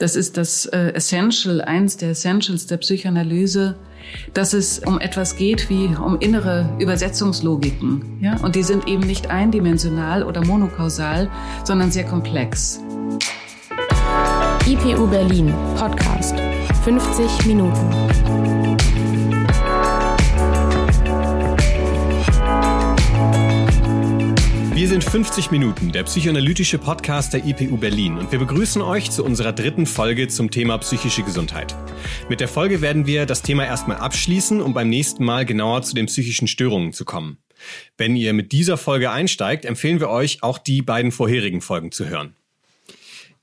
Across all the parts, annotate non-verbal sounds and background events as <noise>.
Das ist das äh, Essential, eins der Essentials der Psychoanalyse, dass es um etwas geht wie um innere Übersetzungslogiken. Ja? Und die sind eben nicht eindimensional oder monokausal, sondern sehr komplex. IPU Berlin Podcast 50 Minuten. Wir sind 50 Minuten, der psychoanalytische Podcast der IPU Berlin und wir begrüßen euch zu unserer dritten Folge zum Thema psychische Gesundheit. Mit der Folge werden wir das Thema erstmal abschließen, um beim nächsten Mal genauer zu den psychischen Störungen zu kommen. Wenn ihr mit dieser Folge einsteigt, empfehlen wir euch, auch die beiden vorherigen Folgen zu hören.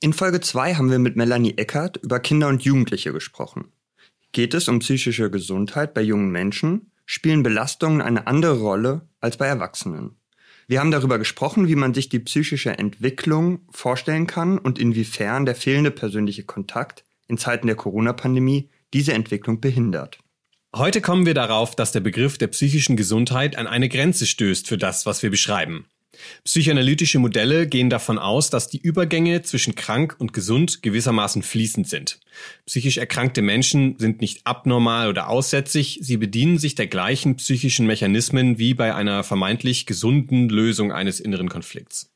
In Folge 2 haben wir mit Melanie Eckert über Kinder und Jugendliche gesprochen. Geht es um psychische Gesundheit bei jungen Menschen, spielen Belastungen eine andere Rolle als bei Erwachsenen. Wir haben darüber gesprochen, wie man sich die psychische Entwicklung vorstellen kann und inwiefern der fehlende persönliche Kontakt in Zeiten der Corona-Pandemie diese Entwicklung behindert. Heute kommen wir darauf, dass der Begriff der psychischen Gesundheit an eine Grenze stößt für das, was wir beschreiben. Psychoanalytische Modelle gehen davon aus, dass die Übergänge zwischen krank und gesund gewissermaßen fließend sind. Psychisch erkrankte Menschen sind nicht abnormal oder aussätzig, sie bedienen sich der gleichen psychischen Mechanismen wie bei einer vermeintlich gesunden Lösung eines inneren Konflikts.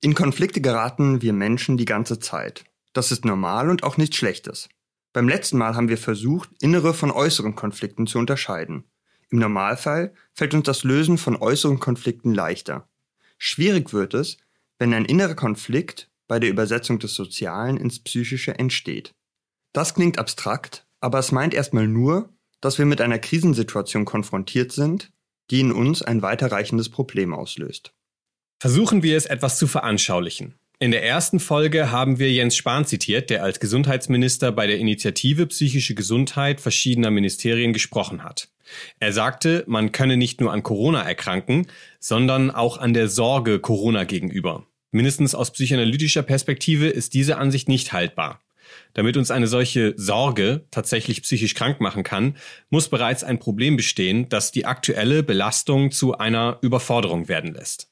In Konflikte geraten wir Menschen die ganze Zeit. Das ist normal und auch nichts Schlechtes. Beim letzten Mal haben wir versucht, innere von äußeren Konflikten zu unterscheiden. Im Normalfall fällt uns das Lösen von äußeren Konflikten leichter. Schwierig wird es, wenn ein innerer Konflikt bei der Übersetzung des Sozialen ins Psychische entsteht. Das klingt abstrakt, aber es meint erstmal nur, dass wir mit einer Krisensituation konfrontiert sind, die in uns ein weiterreichendes Problem auslöst. Versuchen wir es etwas zu veranschaulichen. In der ersten Folge haben wir Jens Spahn zitiert, der als Gesundheitsminister bei der Initiative Psychische Gesundheit verschiedener Ministerien gesprochen hat. Er sagte, man könne nicht nur an Corona erkranken, sondern auch an der Sorge Corona gegenüber. Mindestens aus psychoanalytischer Perspektive ist diese Ansicht nicht haltbar. Damit uns eine solche Sorge tatsächlich psychisch krank machen kann, muss bereits ein Problem bestehen, das die aktuelle Belastung zu einer Überforderung werden lässt.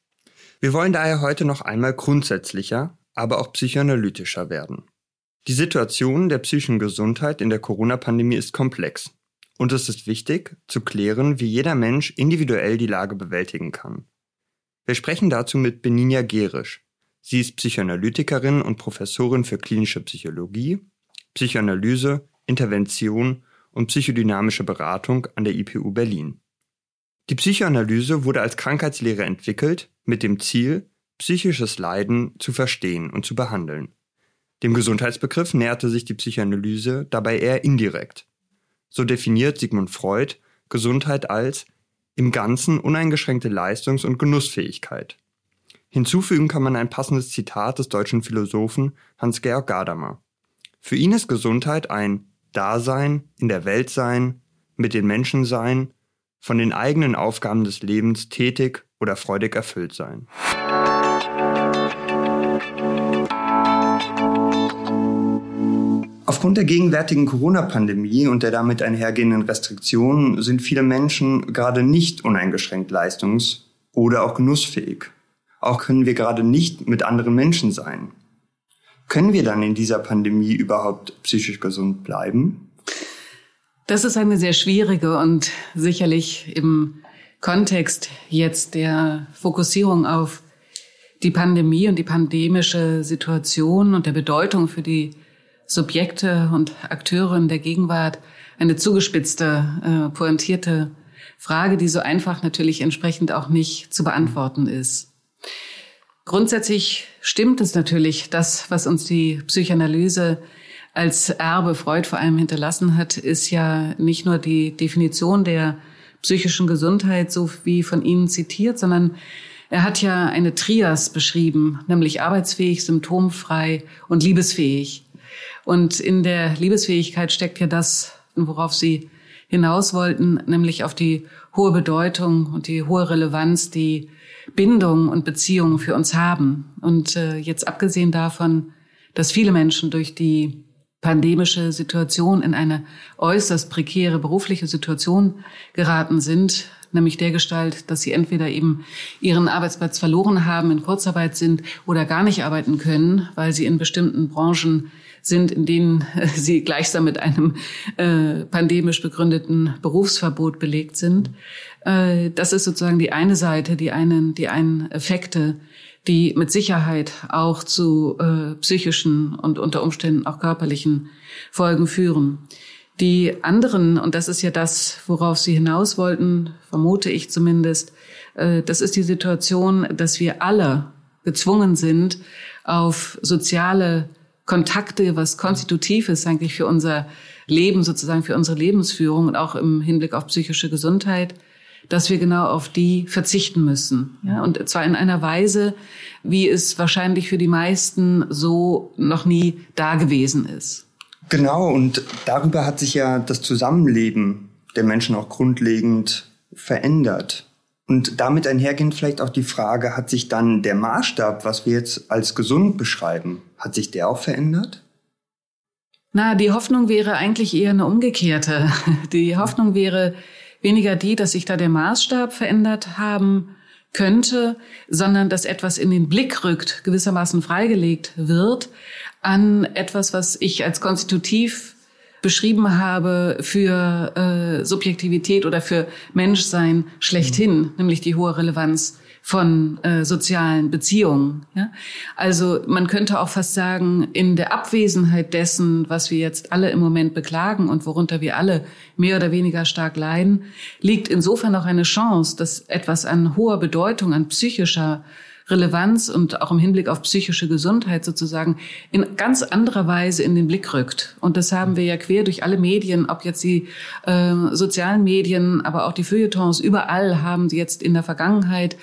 Wir wollen daher heute noch einmal grundsätzlicher, aber auch psychoanalytischer werden. Die Situation der psychischen Gesundheit in der Corona-Pandemie ist komplex. Und es ist wichtig, zu klären, wie jeder Mensch individuell die Lage bewältigen kann. Wir sprechen dazu mit Beninia Gerisch. Sie ist Psychoanalytikerin und Professorin für klinische Psychologie, Psychoanalyse, Intervention und psychodynamische Beratung an der IPU Berlin. Die Psychoanalyse wurde als Krankheitslehre entwickelt, mit dem Ziel, psychisches Leiden zu verstehen und zu behandeln. Dem Gesundheitsbegriff näherte sich die Psychoanalyse dabei eher indirekt. So definiert Sigmund Freud Gesundheit als im Ganzen uneingeschränkte Leistungs- und Genussfähigkeit. Hinzufügen kann man ein passendes Zitat des deutschen Philosophen Hans-Georg Gadamer. Für ihn ist Gesundheit ein Dasein, in der Welt sein, mit den Menschen sein, von den eigenen Aufgaben des Lebens tätig oder freudig erfüllt sein. Aufgrund der gegenwärtigen Corona-Pandemie und der damit einhergehenden Restriktionen sind viele Menschen gerade nicht uneingeschränkt leistungs- oder auch genussfähig. Auch können wir gerade nicht mit anderen Menschen sein. Können wir dann in dieser Pandemie überhaupt psychisch gesund bleiben? Das ist eine sehr schwierige und sicherlich im Kontext jetzt der Fokussierung auf die Pandemie und die pandemische Situation und der Bedeutung für die Subjekte und Akteure in der Gegenwart eine zugespitzte, äh, pointierte Frage, die so einfach natürlich entsprechend auch nicht zu beantworten ist. Grundsätzlich stimmt es natürlich, das, was uns die Psychoanalyse als Erbe Freud vor allem hinterlassen hat, ist ja nicht nur die Definition der psychischen Gesundheit, so wie von Ihnen zitiert, sondern er hat ja eine Trias beschrieben, nämlich arbeitsfähig, symptomfrei und liebesfähig. Und in der Liebesfähigkeit steckt ja das, worauf Sie hinaus wollten, nämlich auf die hohe Bedeutung und die hohe Relevanz, die Bindung und Beziehungen für uns haben. Und äh, jetzt abgesehen davon, dass viele Menschen durch die pandemische Situation in eine äußerst prekäre berufliche Situation geraten sind, nämlich der Gestalt, dass sie entweder eben ihren Arbeitsplatz verloren haben, in Kurzarbeit sind oder gar nicht arbeiten können, weil sie in bestimmten Branchen sind, in denen sie gleichsam mit einem äh, pandemisch begründeten Berufsverbot belegt sind. Äh, das ist sozusagen die eine Seite, die einen, die einen Effekte, die mit Sicherheit auch zu äh, psychischen und unter Umständen auch körperlichen Folgen führen. Die anderen, und das ist ja das, worauf Sie hinaus wollten, vermute ich zumindest, äh, das ist die Situation, dass wir alle gezwungen sind, auf soziale Kontakte, was konstitutiv ist eigentlich für unser Leben, sozusagen für unsere Lebensführung und auch im Hinblick auf psychische Gesundheit, dass wir genau auf die verzichten müssen. Ja, und zwar in einer Weise, wie es wahrscheinlich für die meisten so noch nie da gewesen ist. Genau, und darüber hat sich ja das Zusammenleben der Menschen auch grundlegend verändert. Und damit einhergehend vielleicht auch die Frage, hat sich dann der Maßstab, was wir jetzt als gesund beschreiben, hat sich der auch verändert? Na, die Hoffnung wäre eigentlich eher eine umgekehrte. <laughs> Die Hoffnung wäre weniger die, dass sich da der Maßstab verändert haben könnte, sondern dass etwas in den Blick rückt, gewissermaßen freigelegt wird an etwas, was ich als konstitutiv beschrieben habe für äh, Subjektivität oder für Menschsein schlechthin, mhm. nämlich die hohe Relevanz von äh, sozialen Beziehungen. Ja? Also man könnte auch fast sagen, in der Abwesenheit dessen, was wir jetzt alle im Moment beklagen und worunter wir alle mehr oder weniger stark leiden, liegt insofern auch eine Chance, dass etwas an hoher Bedeutung, an psychischer Relevanz und auch im Hinblick auf psychische Gesundheit sozusagen in ganz anderer Weise in den Blick rückt. Und das haben wir ja quer durch alle Medien, ob jetzt die äh, sozialen Medien, aber auch die Feuilletons, überall haben sie jetzt in der Vergangenheit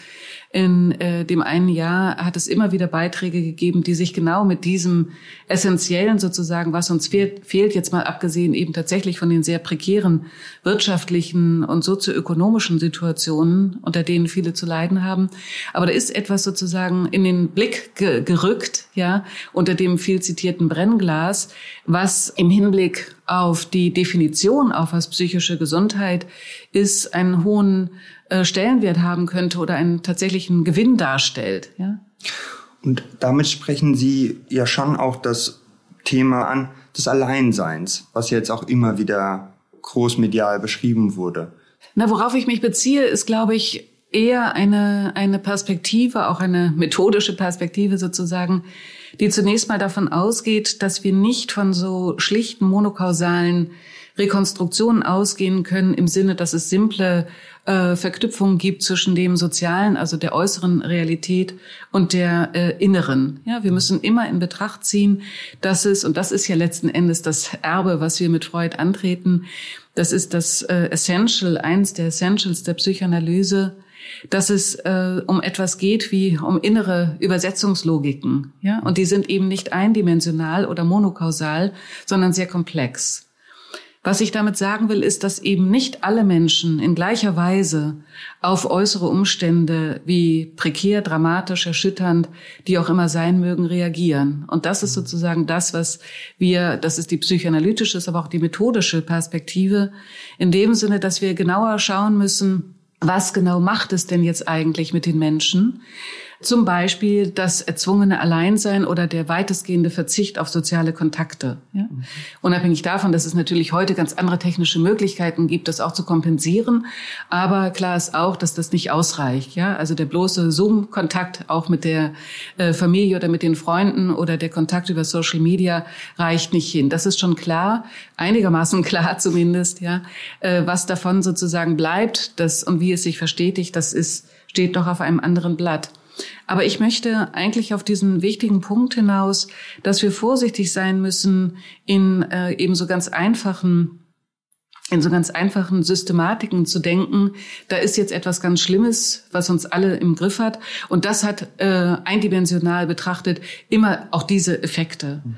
in äh, dem einen Jahr hat es immer wieder Beiträge gegeben, die sich genau mit diesem Essentiellen sozusagen, was uns fehlt, fehlt jetzt mal abgesehen eben tatsächlich von den sehr prekären wirtschaftlichen und sozioökonomischen Situationen, unter denen viele zu leiden haben. Aber da ist etwas sozusagen in den Blick ge gerückt, ja, unter dem viel zitierten Brennglas, was im Hinblick auf die Definition auf was psychische Gesundheit ist, einen hohen äh, Stellenwert haben könnte oder einen tatsächlichen Gewinn darstellt. Ja? Und damit sprechen Sie ja schon auch das Thema an des Alleinseins, was jetzt auch immer wieder großmedial beschrieben wurde. Na, worauf ich mich beziehe, ist, glaube ich, eher eine, eine Perspektive, auch eine methodische Perspektive sozusagen, die zunächst mal davon ausgeht, dass wir nicht von so schlichten monokausalen Rekonstruktionen ausgehen können im Sinne, dass es simple äh, Verknüpfungen gibt zwischen dem sozialen, also der äußeren Realität und der äh, inneren. Ja, wir müssen immer in Betracht ziehen, dass es, und das ist ja letzten Endes das Erbe, was wir mit Freud antreten, das ist das äh, Essential, eins der Essentials der Psychoanalyse, dass es äh, um etwas geht wie um innere Übersetzungslogiken, ja, und die sind eben nicht eindimensional oder monokausal, sondern sehr komplex. Was ich damit sagen will, ist, dass eben nicht alle Menschen in gleicher Weise auf äußere Umstände wie prekär, dramatisch, erschütternd, die auch immer sein mögen, reagieren. Und das ist sozusagen das, was wir, das ist die psychoanalytische, aber auch die methodische Perspektive, in dem Sinne, dass wir genauer schauen müssen, was genau macht es denn jetzt eigentlich mit den Menschen? Zum Beispiel das erzwungene Alleinsein oder der weitestgehende Verzicht auf soziale Kontakte. Ja? Mhm. Unabhängig davon, dass es natürlich heute ganz andere technische Möglichkeiten gibt, das auch zu kompensieren. Aber klar ist auch, dass das nicht ausreicht. Ja? Also der bloße Zoom-Kontakt auch mit der äh, Familie oder mit den Freunden oder der Kontakt über Social Media reicht nicht hin. Das ist schon klar, einigermaßen <laughs> klar zumindest. Ja? Äh, was davon sozusagen bleibt das, und wie es sich verstetigt, das ist, steht doch auf einem anderen Blatt. Aber ich möchte eigentlich auf diesen wichtigen Punkt hinaus, dass wir vorsichtig sein müssen in äh, eben so ganz einfachen in so ganz einfachen Systematiken zu denken, da ist jetzt etwas ganz Schlimmes, was uns alle im Griff hat. Und das hat äh, eindimensional betrachtet immer auch diese Effekte. Mhm.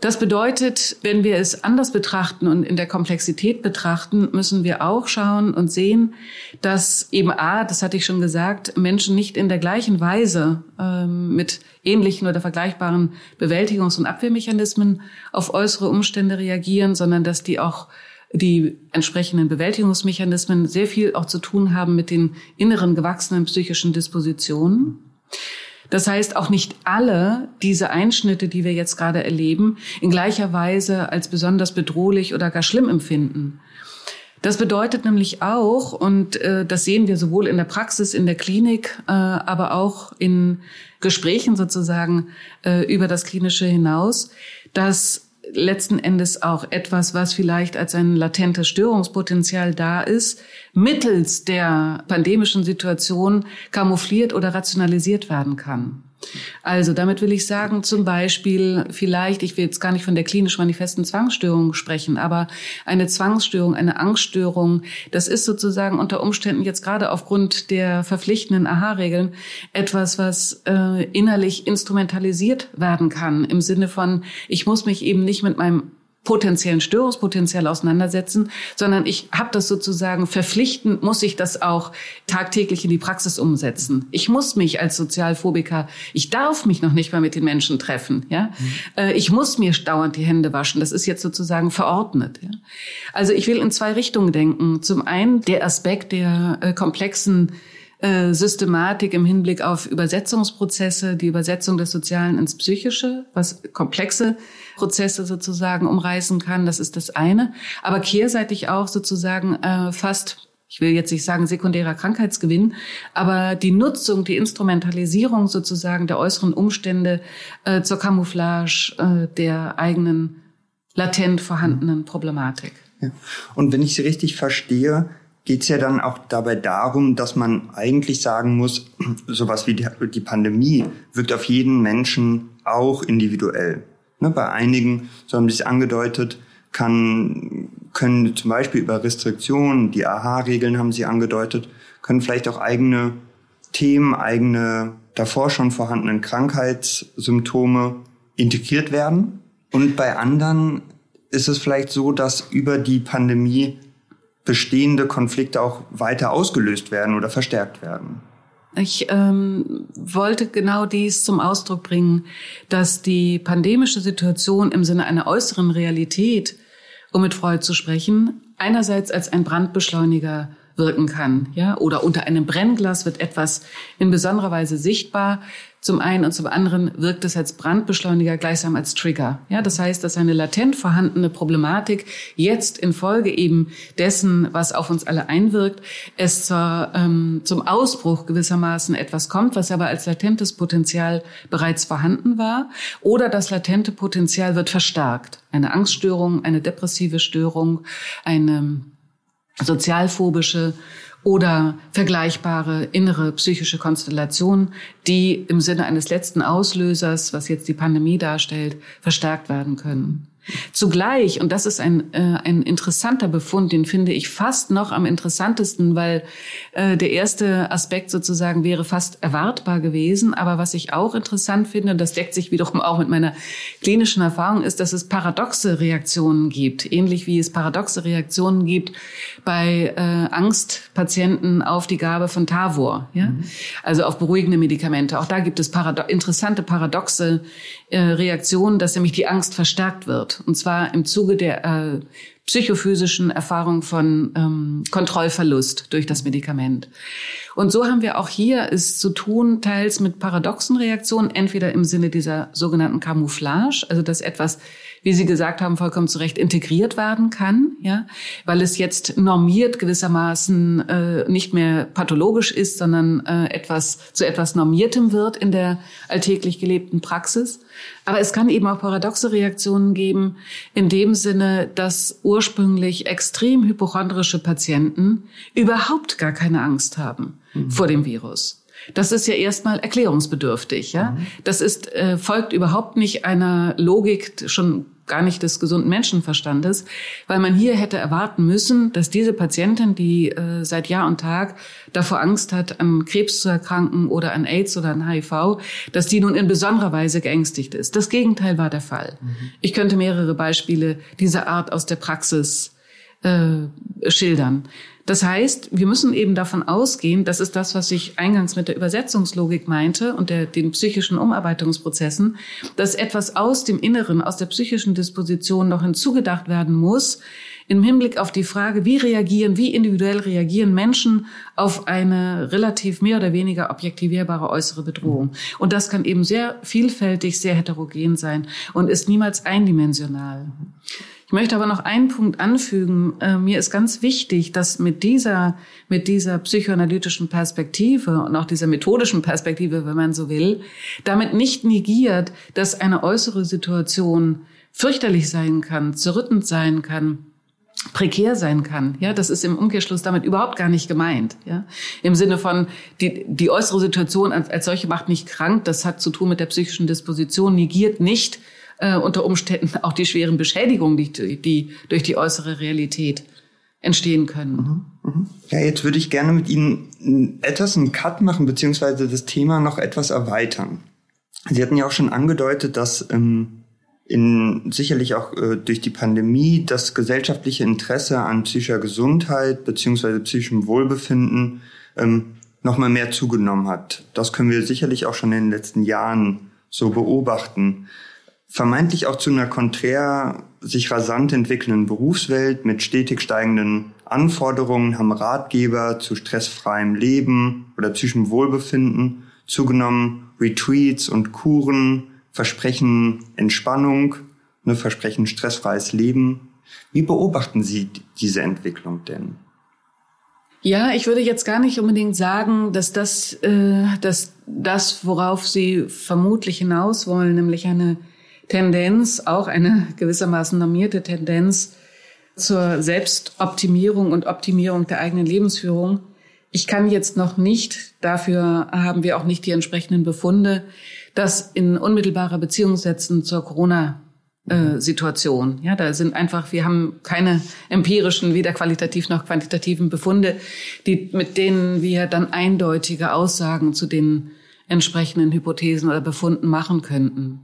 Das bedeutet, wenn wir es anders betrachten und in der Komplexität betrachten, müssen wir auch schauen und sehen, dass eben A, das hatte ich schon gesagt, Menschen nicht in der gleichen Weise ähm, mit ähnlichen oder vergleichbaren Bewältigungs- und Abwehrmechanismen auf äußere Umstände reagieren, sondern dass die auch die entsprechenden Bewältigungsmechanismen sehr viel auch zu tun haben mit den inneren gewachsenen psychischen Dispositionen. Das heißt, auch nicht alle diese Einschnitte, die wir jetzt gerade erleben, in gleicher Weise als besonders bedrohlich oder gar schlimm empfinden. Das bedeutet nämlich auch, und äh, das sehen wir sowohl in der Praxis, in der Klinik, äh, aber auch in Gesprächen sozusagen äh, über das Klinische hinaus, dass letzten Endes auch etwas, was vielleicht als ein latentes Störungspotenzial da ist, mittels der pandemischen Situation camoufliert oder rationalisiert werden kann. Also damit will ich sagen, zum Beispiel vielleicht, ich will jetzt gar nicht von der klinisch manifesten Zwangsstörung sprechen, aber eine Zwangsstörung, eine Angststörung, das ist sozusagen unter Umständen jetzt gerade aufgrund der verpflichtenden AHA-Regeln etwas, was äh, innerlich instrumentalisiert werden kann im Sinne von, ich muss mich eben nicht mit meinem potenziellen Störungspotenzial auseinandersetzen, sondern ich habe das sozusagen verpflichtend, muss ich das auch tagtäglich in die Praxis umsetzen. Ich muss mich als Sozialphobiker, ich darf mich noch nicht mal mit den Menschen treffen. Ja, mhm. ich muss mir dauernd die Hände waschen. Das ist jetzt sozusagen verordnet. Ja? Also ich will in zwei Richtungen denken. Zum einen der Aspekt der äh, komplexen äh, Systematik im Hinblick auf Übersetzungsprozesse, die Übersetzung des Sozialen ins Psychische, was komplexe Prozesse sozusagen umreißen kann. Das ist das eine. Aber kehrseitig auch sozusagen äh, fast ich will jetzt nicht sagen sekundärer Krankheitsgewinn, aber die Nutzung, die Instrumentalisierung sozusagen der äußeren Umstände äh, zur Camouflage äh, der eigenen latent vorhandenen Problematik. Ja. Und wenn ich Sie richtig verstehe, geht es ja dann auch dabei darum, dass man eigentlich sagen muss, sowas wie die, Pandemie wirkt auf jeden Menschen auch individuell. Ne, bei einigen, so haben Sie es angedeutet, kann, können zum Beispiel über Restriktionen, die AHA-Regeln haben Sie angedeutet, können vielleicht auch eigene Themen, eigene davor schon vorhandenen Krankheitssymptome integriert werden. Und bei anderen ist es vielleicht so, dass über die Pandemie bestehende Konflikte auch weiter ausgelöst werden oder verstärkt werden. Ich ähm, wollte genau dies zum Ausdruck bringen, dass die pandemische Situation im Sinne einer äußeren Realität, um mit Freud zu sprechen, einerseits als ein Brandbeschleuniger wirken kann, ja, oder unter einem Brennglas wird etwas in besonderer Weise sichtbar, zum einen und zum anderen wirkt es als Brandbeschleuniger gleichsam als Trigger. Ja, das heißt, dass eine latent vorhandene Problematik jetzt infolge eben dessen, was auf uns alle einwirkt, es zur, ähm, zum Ausbruch gewissermaßen etwas kommt, was aber als latentes Potenzial bereits vorhanden war, oder das latente Potenzial wird verstärkt. Eine Angststörung, eine depressive Störung, eine sozialphobische oder vergleichbare innere psychische Konstellationen, die im Sinne eines letzten Auslösers, was jetzt die Pandemie darstellt, verstärkt werden können. Zugleich, und das ist ein, äh, ein interessanter Befund, den finde ich fast noch am interessantesten, weil äh, der erste Aspekt sozusagen wäre fast erwartbar gewesen. Aber was ich auch interessant finde, und das deckt sich wiederum auch mit meiner klinischen Erfahrung, ist, dass es paradoxe Reaktionen gibt. Ähnlich wie es paradoxe Reaktionen gibt bei äh, Angstpatienten auf die Gabe von Tavor, ja? Mhm. also auf beruhigende Medikamente. Auch da gibt es parado interessante paradoxe äh, Reaktionen, dass nämlich die Angst verstärkt wird. Und zwar im Zuge der äh, psychophysischen Erfahrung von ähm, Kontrollverlust durch das Medikament. Und so haben wir auch hier es zu tun, teils mit paradoxen Reaktionen, entweder im Sinne dieser sogenannten Camouflage, also dass etwas wie Sie gesagt haben, vollkommen zu Recht integriert werden kann, ja, weil es jetzt normiert gewissermaßen äh, nicht mehr pathologisch ist, sondern äh, etwas zu etwas normiertem wird in der alltäglich gelebten Praxis. Aber es kann eben auch paradoxe Reaktionen geben, in dem Sinne, dass ursprünglich extrem hypochondrische Patienten überhaupt gar keine Angst haben mhm. vor dem Virus. Das ist ja erstmal erklärungsbedürftig, ja. Mhm. Das ist äh, folgt überhaupt nicht einer Logik schon gar nicht des gesunden Menschenverstandes, weil man hier hätte erwarten müssen, dass diese Patientin, die äh, seit Jahr und Tag davor Angst hat, an Krebs zu erkranken oder an AIDS oder an HIV, dass die nun in besonderer Weise geängstigt ist. Das Gegenteil war der Fall. Mhm. Ich könnte mehrere Beispiele dieser Art aus der Praxis äh, schildern. Das heißt, wir müssen eben davon ausgehen, das ist das, was ich eingangs mit der Übersetzungslogik meinte und der, den psychischen Umarbeitungsprozessen, dass etwas aus dem Inneren, aus der psychischen Disposition noch hinzugedacht werden muss, im Hinblick auf die Frage, wie reagieren, wie individuell reagieren Menschen auf eine relativ mehr oder weniger objektivierbare äußere Bedrohung. Und das kann eben sehr vielfältig, sehr heterogen sein und ist niemals eindimensional. Ich möchte aber noch einen Punkt anfügen. Äh, mir ist ganz wichtig, dass mit dieser, mit dieser psychoanalytischen Perspektive und auch dieser methodischen Perspektive, wenn man so will, damit nicht negiert, dass eine äußere Situation fürchterlich sein kann, zerrüttend sein kann, prekär sein kann. Ja, das ist im Umkehrschluss damit überhaupt gar nicht gemeint. Ja, im Sinne von die die äußere Situation als, als solche macht nicht krank. Das hat zu tun mit der psychischen Disposition, negiert nicht äh, unter Umständen auch die schweren Beschädigungen, die, die durch die äußere Realität entstehen können. Mhm, mhm. Ja, jetzt würde ich gerne mit Ihnen etwas einen Cut machen, beziehungsweise das Thema noch etwas erweitern. Sie hatten ja auch schon angedeutet, dass ähm, in, sicherlich auch äh, durch die Pandemie das gesellschaftliche Interesse an psychischer Gesundheit beziehungsweise psychischem Wohlbefinden ähm, nochmal mehr zugenommen hat. Das können wir sicherlich auch schon in den letzten Jahren so beobachten vermeintlich auch zu einer konträr sich rasant entwickelnden Berufswelt mit stetig steigenden Anforderungen haben Ratgeber zu stressfreiem Leben oder psychischem Wohlbefinden zugenommen. Retreats und Kuren versprechen Entspannung, ne, versprechen stressfreies Leben. Wie beobachten Sie diese Entwicklung denn? Ja, ich würde jetzt gar nicht unbedingt sagen, dass das, äh, dass das, worauf Sie vermutlich hinaus wollen, nämlich eine Tendenz, auch eine gewissermaßen normierte Tendenz zur Selbstoptimierung und Optimierung der eigenen Lebensführung. Ich kann jetzt noch nicht, dafür haben wir auch nicht die entsprechenden Befunde, das in unmittelbarer Beziehung setzen zur Corona Situation. Ja, da sind einfach, wir haben keine empirischen, weder qualitativ noch quantitativen Befunde, die, mit denen wir dann eindeutige Aussagen zu den entsprechenden Hypothesen oder Befunden machen könnten.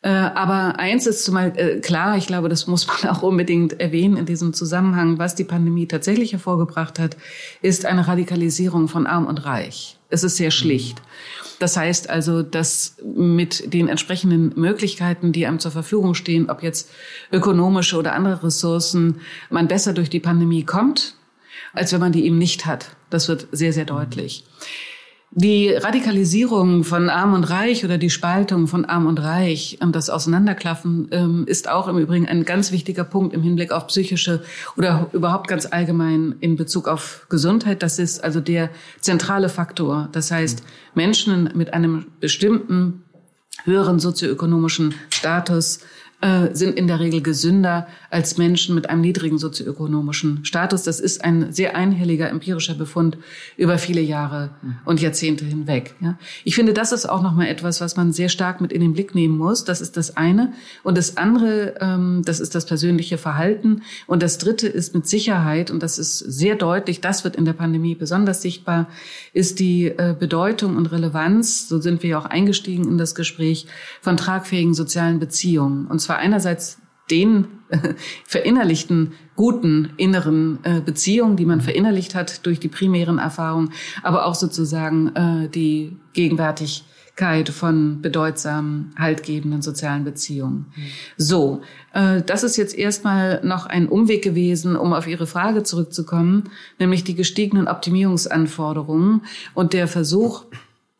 Äh, aber eins ist zumal äh, klar, ich glaube, das muss man <laughs> auch unbedingt erwähnen in diesem Zusammenhang, was die Pandemie tatsächlich hervorgebracht hat, ist eine Radikalisierung von Arm und Reich. Es ist sehr schlicht. Das heißt also, dass mit den entsprechenden Möglichkeiten, die einem zur Verfügung stehen, ob jetzt ökonomische oder andere Ressourcen, man besser durch die Pandemie kommt, als wenn man die eben nicht hat. Das wird sehr, sehr deutlich. Die Radikalisierung von Arm und Reich oder die Spaltung von Arm und Reich das Auseinanderklaffen ähm, ist auch im Übrigen ein ganz wichtiger Punkt im Hinblick auf psychische oder überhaupt ganz allgemein in Bezug auf Gesundheit. Das ist also der zentrale Faktor. Das heißt, Menschen mit einem bestimmten höheren sozioökonomischen Status äh, sind in der Regel gesünder als Menschen mit einem niedrigen sozioökonomischen Status. Das ist ein sehr einhelliger empirischer Befund über viele Jahre und Jahrzehnte hinweg. Ja. Ich finde, das ist auch nochmal etwas, was man sehr stark mit in den Blick nehmen muss. Das ist das eine. Und das andere, ähm, das ist das persönliche Verhalten. Und das dritte ist mit Sicherheit, und das ist sehr deutlich, das wird in der Pandemie besonders sichtbar, ist die äh, Bedeutung und Relevanz, so sind wir ja auch eingestiegen in das Gespräch, von tragfähigen sozialen Beziehungen. Und zwar einerseits den <laughs> verinnerlichten guten inneren äh, Beziehungen, die man verinnerlicht hat durch die primären Erfahrungen, aber auch sozusagen äh, die Gegenwärtigkeit von bedeutsamen, haltgebenden sozialen Beziehungen. Mhm. So, äh, das ist jetzt erstmal noch ein Umweg gewesen, um auf Ihre Frage zurückzukommen, nämlich die gestiegenen Optimierungsanforderungen und der Versuch,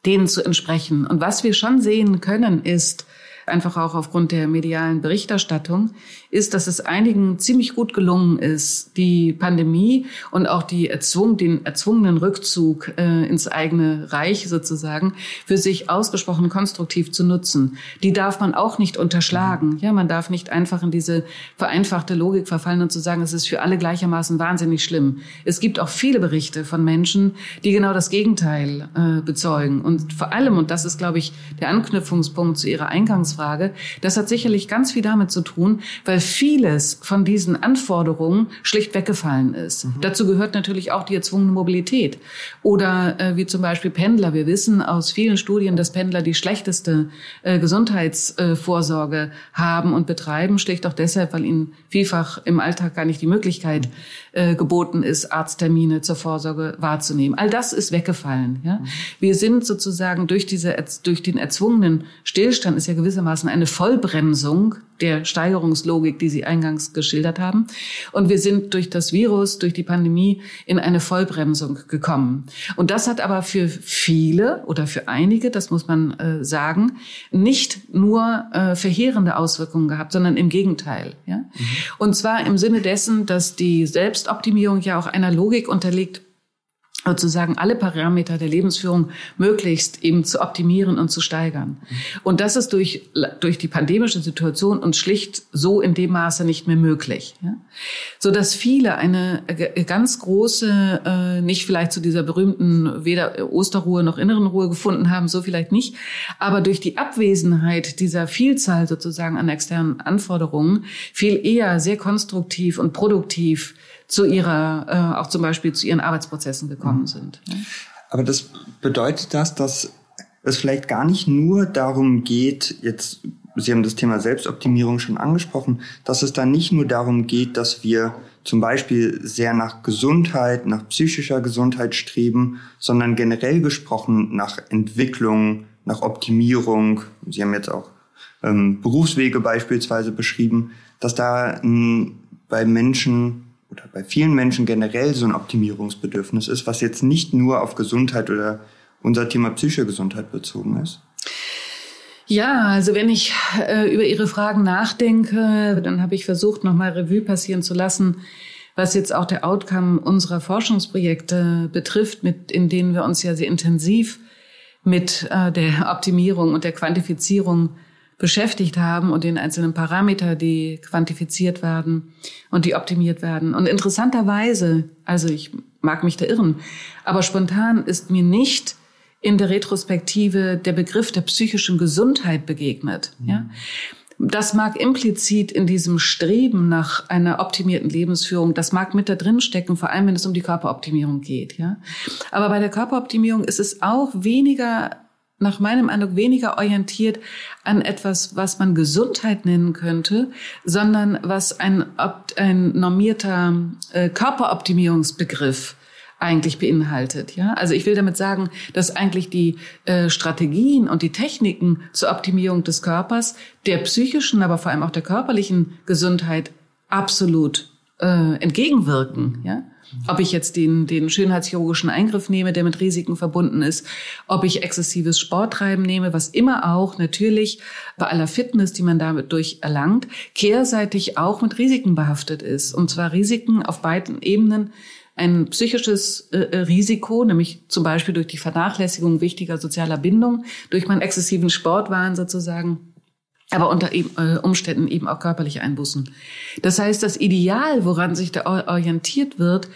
denen zu entsprechen. Und was wir schon sehen können, ist, einfach auch aufgrund der medialen Berichterstattung, ist, dass es einigen ziemlich gut gelungen ist, die Pandemie und auch die erzwung, den erzwungenen Rückzug äh, ins eigene Reich sozusagen für sich ausgesprochen konstruktiv zu nutzen. Die darf man auch nicht unterschlagen. Ja, man darf nicht einfach in diese vereinfachte Logik verfallen und zu sagen, es ist für alle gleichermaßen wahnsinnig schlimm. Es gibt auch viele Berichte von Menschen, die genau das Gegenteil äh, bezeugen. Und vor allem, und das ist, glaube ich, der Anknüpfungspunkt zu Ihrer Eingangsfrage, Eingangsfrage. Das hat sicherlich ganz viel damit zu tun, weil vieles von diesen Anforderungen schlicht weggefallen ist. Mhm. Dazu gehört natürlich auch die erzwungene Mobilität. Oder äh, wie zum Beispiel Pendler. Wir wissen aus vielen Studien, dass Pendler die schlechteste äh, Gesundheitsvorsorge haben und betreiben, schlicht auch deshalb, weil ihnen vielfach im Alltag gar nicht die Möglichkeit äh, geboten ist, Arzttermine zur Vorsorge wahrzunehmen. All das ist weggefallen. Ja? Mhm. Wir sind sozusagen durch diese durch den erzwungenen Stillstand ist ja gewissermaßen eine Vollbremsung der Steigerungslogik, die Sie eingangs geschildert haben. Und wir sind durch das Virus, durch die Pandemie in eine Vollbremsung gekommen. Und das hat aber für viele oder für einige, das muss man äh, sagen, nicht nur äh, verheerende Auswirkungen gehabt, sondern im Gegenteil. Ja? Mhm. Und zwar im Sinne dessen, dass die Selbstoptimierung ja auch einer Logik unterliegt, sozusagen alle Parameter der Lebensführung möglichst eben zu optimieren und zu steigern. Und das ist durch, durch die pandemische Situation uns schlicht so in dem Maße nicht mehr möglich. Ja? So dass viele eine ganz große, äh, nicht vielleicht zu dieser berühmten weder Osterruhe noch inneren Ruhe gefunden haben, so vielleicht nicht, aber durch die Abwesenheit dieser Vielzahl sozusagen an externen Anforderungen viel eher sehr konstruktiv und produktiv zu ihrer, äh, auch zum Beispiel zu ihren Arbeitsprozessen gekommen mhm. sind. Ja. Aber das bedeutet das, dass es vielleicht gar nicht nur darum geht, jetzt, Sie haben das Thema Selbstoptimierung schon angesprochen, dass es da nicht nur darum geht, dass wir zum Beispiel sehr nach Gesundheit, nach psychischer Gesundheit streben, sondern generell gesprochen nach Entwicklung, nach Optimierung. Sie haben jetzt auch ähm, Berufswege beispielsweise beschrieben, dass da m, bei Menschen oder bei vielen Menschen generell so ein Optimierungsbedürfnis ist, was jetzt nicht nur auf Gesundheit oder unser Thema psychische Gesundheit bezogen ist? Ja, also wenn ich äh, über Ihre Fragen nachdenke, dann habe ich versucht, nochmal Revue passieren zu lassen, was jetzt auch der Outcome unserer Forschungsprojekte betrifft, mit, in denen wir uns ja sehr intensiv mit äh, der Optimierung und der Quantifizierung beschäftigt haben und den einzelnen Parameter, die quantifiziert werden und die optimiert werden. Und interessanterweise, also ich mag mich da irren, aber spontan ist mir nicht in der Retrospektive der Begriff der psychischen Gesundheit begegnet. Mhm. Ja? Das mag implizit in diesem Streben nach einer optimierten Lebensführung, das mag mit da drin stecken, vor allem wenn es um die Körperoptimierung geht, ja. Aber bei der Körperoptimierung ist es auch weniger nach meinem Eindruck weniger orientiert an etwas, was man Gesundheit nennen könnte, sondern was ein, ein normierter äh, Körperoptimierungsbegriff eigentlich beinhaltet. Ja, also ich will damit sagen, dass eigentlich die äh, Strategien und die Techniken zur Optimierung des Körpers, der psychischen, aber vor allem auch der körperlichen Gesundheit absolut äh, entgegenwirken. Ja, ob ich jetzt den, den schönheitschirurgischen Eingriff nehme, der mit Risiken verbunden ist, ob ich exzessives Sporttreiben nehme, was immer auch natürlich bei aller Fitness, die man damit durch erlangt, kehrseitig auch mit Risiken behaftet ist. Und zwar Risiken auf beiden Ebenen. Ein psychisches äh, äh Risiko, nämlich zum Beispiel durch die Vernachlässigung wichtiger sozialer Bindung, durch meinen exzessiven Sportwahn sozusagen aber unter äh, Umständen eben auch körperliche Einbußen. Das heißt, das Ideal, woran sich da orientiert wird,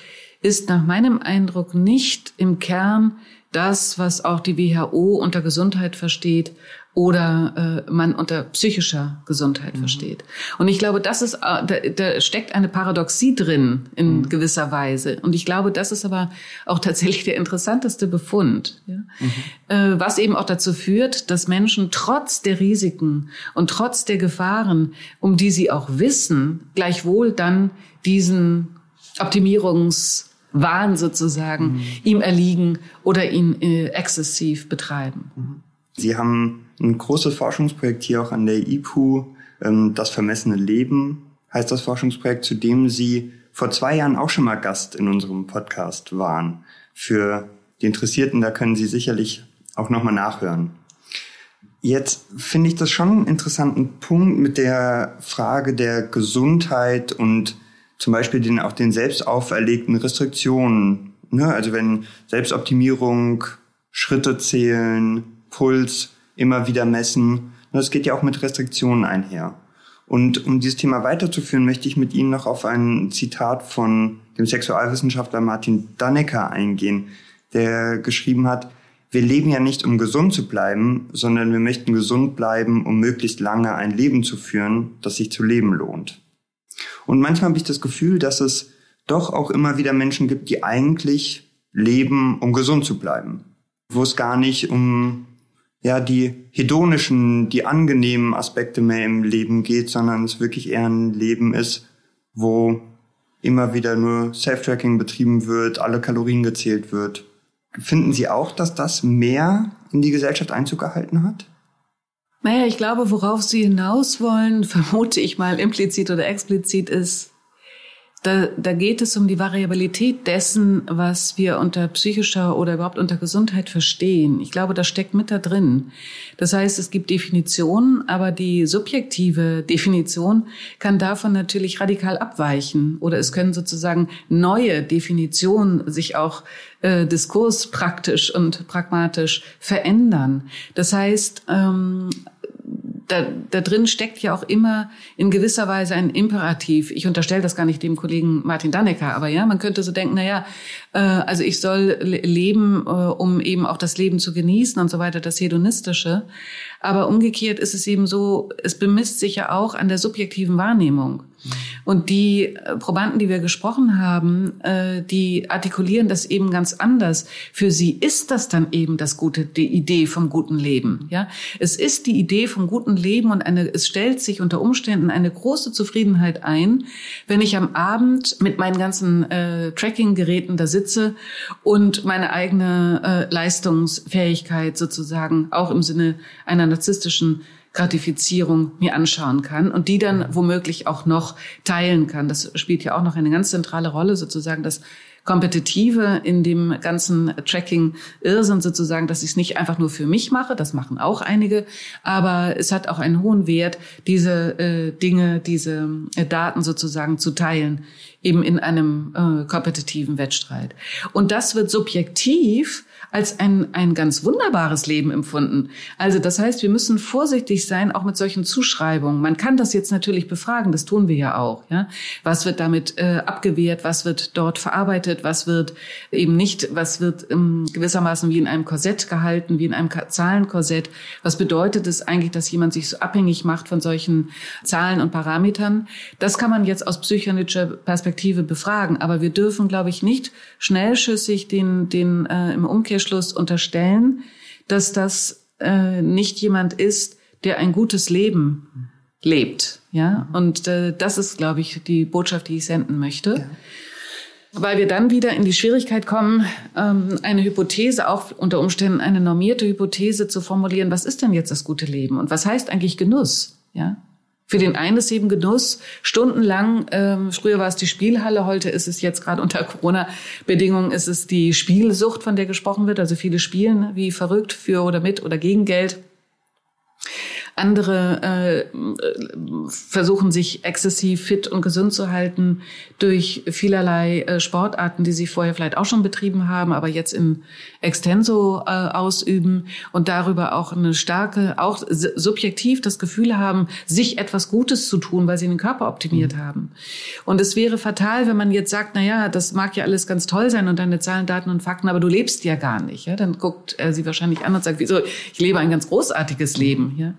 ist nach meinem Eindruck nicht im Kern das, was auch die WHO unter Gesundheit versteht oder äh, man unter psychischer Gesundheit mhm. versteht. Und ich glaube, das ist, äh, da, da steckt eine Paradoxie drin in mhm. gewisser Weise. Und ich glaube, das ist aber auch tatsächlich der interessanteste Befund, ja? Mhm. Äh, was eben auch dazu führt, dass Menschen trotz der Risiken und trotz der Gefahren, um die sie auch wissen, gleichwohl dann diesen Optimierungswahn sozusagen mhm. ihm erliegen oder ihn äh, exzessiv betreiben. Mhm. Sie haben ein großes Forschungsprojekt hier auch an der IPU, ähm, das vermessene Leben heißt das Forschungsprojekt, zu dem Sie vor zwei Jahren auch schon mal Gast in unserem Podcast waren. Für die Interessierten, da können Sie sicherlich auch nochmal nachhören. Jetzt finde ich das schon einen interessanten Punkt mit der Frage der Gesundheit und zum Beispiel den, auch den selbst auferlegten Restriktionen. Ne? Also wenn Selbstoptimierung, Schritte zählen, Puls immer wieder messen. Das geht ja auch mit Restriktionen einher. Und um dieses Thema weiterzuführen, möchte ich mit Ihnen noch auf ein Zitat von dem Sexualwissenschaftler Martin Dannecker eingehen, der geschrieben hat, wir leben ja nicht, um gesund zu bleiben, sondern wir möchten gesund bleiben, um möglichst lange ein Leben zu führen, das sich zu leben lohnt. Und manchmal habe ich das Gefühl, dass es doch auch immer wieder Menschen gibt, die eigentlich leben, um gesund zu bleiben. Wo es gar nicht um ja, die hedonischen, die angenehmen Aspekte mehr im Leben geht, sondern es wirklich eher ein Leben ist, wo immer wieder nur Self-Tracking betrieben wird, alle Kalorien gezählt wird. Finden Sie auch, dass das mehr in die Gesellschaft Einzug gehalten hat? Naja, ich glaube, worauf Sie hinaus wollen, <laughs> vermute ich mal implizit oder explizit, ist, da, da geht es um die Variabilität dessen, was wir unter psychischer oder überhaupt unter Gesundheit verstehen. Ich glaube, das steckt mit da drin. Das heißt, es gibt Definitionen, aber die subjektive Definition kann davon natürlich radikal abweichen. Oder es können sozusagen neue Definitionen sich auch äh, diskurspraktisch und pragmatisch verändern. Das heißt, ähm, da, da drin steckt ja auch immer in gewisser Weise ein Imperativ. Ich unterstelle das gar nicht dem Kollegen Martin Dannecker, aber ja, man könnte so denken, na ja, äh, also ich soll leben, äh, um eben auch das Leben zu genießen und so weiter, das Hedonistische. Aber umgekehrt ist es eben so, es bemisst sich ja auch an der subjektiven Wahrnehmung. Und die äh, Probanden, die wir gesprochen haben, äh, die artikulieren das eben ganz anders. Für sie ist das dann eben das gute, die Idee vom guten Leben. Ja, es ist die Idee vom guten Leben und eine, es stellt sich unter Umständen eine große Zufriedenheit ein, wenn ich am Abend mit meinen ganzen äh, Tracking-Geräten da sitze und meine eigene äh, Leistungsfähigkeit sozusagen auch im Sinne einer narzisstischen Gratifizierung mir anschauen kann und die dann womöglich auch noch teilen kann. Das spielt ja auch noch eine ganz zentrale Rolle, sozusagen das Kompetitive in dem ganzen Tracking-Irrsinn sozusagen, dass ich es nicht einfach nur für mich mache, das machen auch einige, aber es hat auch einen hohen Wert, diese äh, Dinge, diese äh, Daten sozusagen zu teilen, eben in einem äh, kompetitiven Wettstreit. Und das wird subjektiv als ein, ein ganz wunderbares Leben empfunden. Also das heißt, wir müssen vorsichtig sein, auch mit solchen Zuschreibungen. Man kann das jetzt natürlich befragen, das tun wir ja auch. Ja? Was wird damit äh, abgewehrt, was wird dort verarbeitet, was wird eben nicht, was wird ähm, gewissermaßen wie in einem Korsett gehalten, wie in einem Zahlenkorsett. Was bedeutet es eigentlich, dass jemand sich so abhängig macht von solchen Zahlen und Parametern? Das kann man jetzt aus psychoanalytischer Perspektive befragen, aber wir dürfen, glaube ich, nicht schnellschüssig den, den äh, im Umkehrschluss Umkehrschluss unterstellen, dass das äh, nicht jemand ist, der ein gutes Leben lebt. Ja, und äh, das ist, glaube ich, die Botschaft, die ich senden möchte. Ja. Weil wir dann wieder in die Schwierigkeit kommen, ähm, eine Hypothese, auch unter Umständen eine normierte Hypothese zu formulieren. Was ist denn jetzt das gute Leben? Und was heißt eigentlich Genuss? Ja, für den einen ist eben Genuss stundenlang. Ähm, früher war es die Spielhalle, heute ist es jetzt gerade unter Corona-Bedingungen ist es die Spielsucht, von der gesprochen wird. Also viele spielen wie verrückt für oder mit oder gegen Geld. Andere äh, versuchen sich exzessiv fit und gesund zu halten durch vielerlei äh, Sportarten, die sie vorher vielleicht auch schon betrieben haben, aber jetzt in Extenso äh, ausüben und darüber auch eine starke, auch subjektiv das Gefühl haben, sich etwas Gutes zu tun, weil sie den Körper optimiert mhm. haben. Und es wäre fatal, wenn man jetzt sagt, na ja, das mag ja alles ganz toll sein und deine Zahlen, Daten und Fakten, aber du lebst ja gar nicht. Ja? Dann guckt er sie wahrscheinlich an und sagt, wieso, ich lebe ein ganz großartiges Leben. Ja?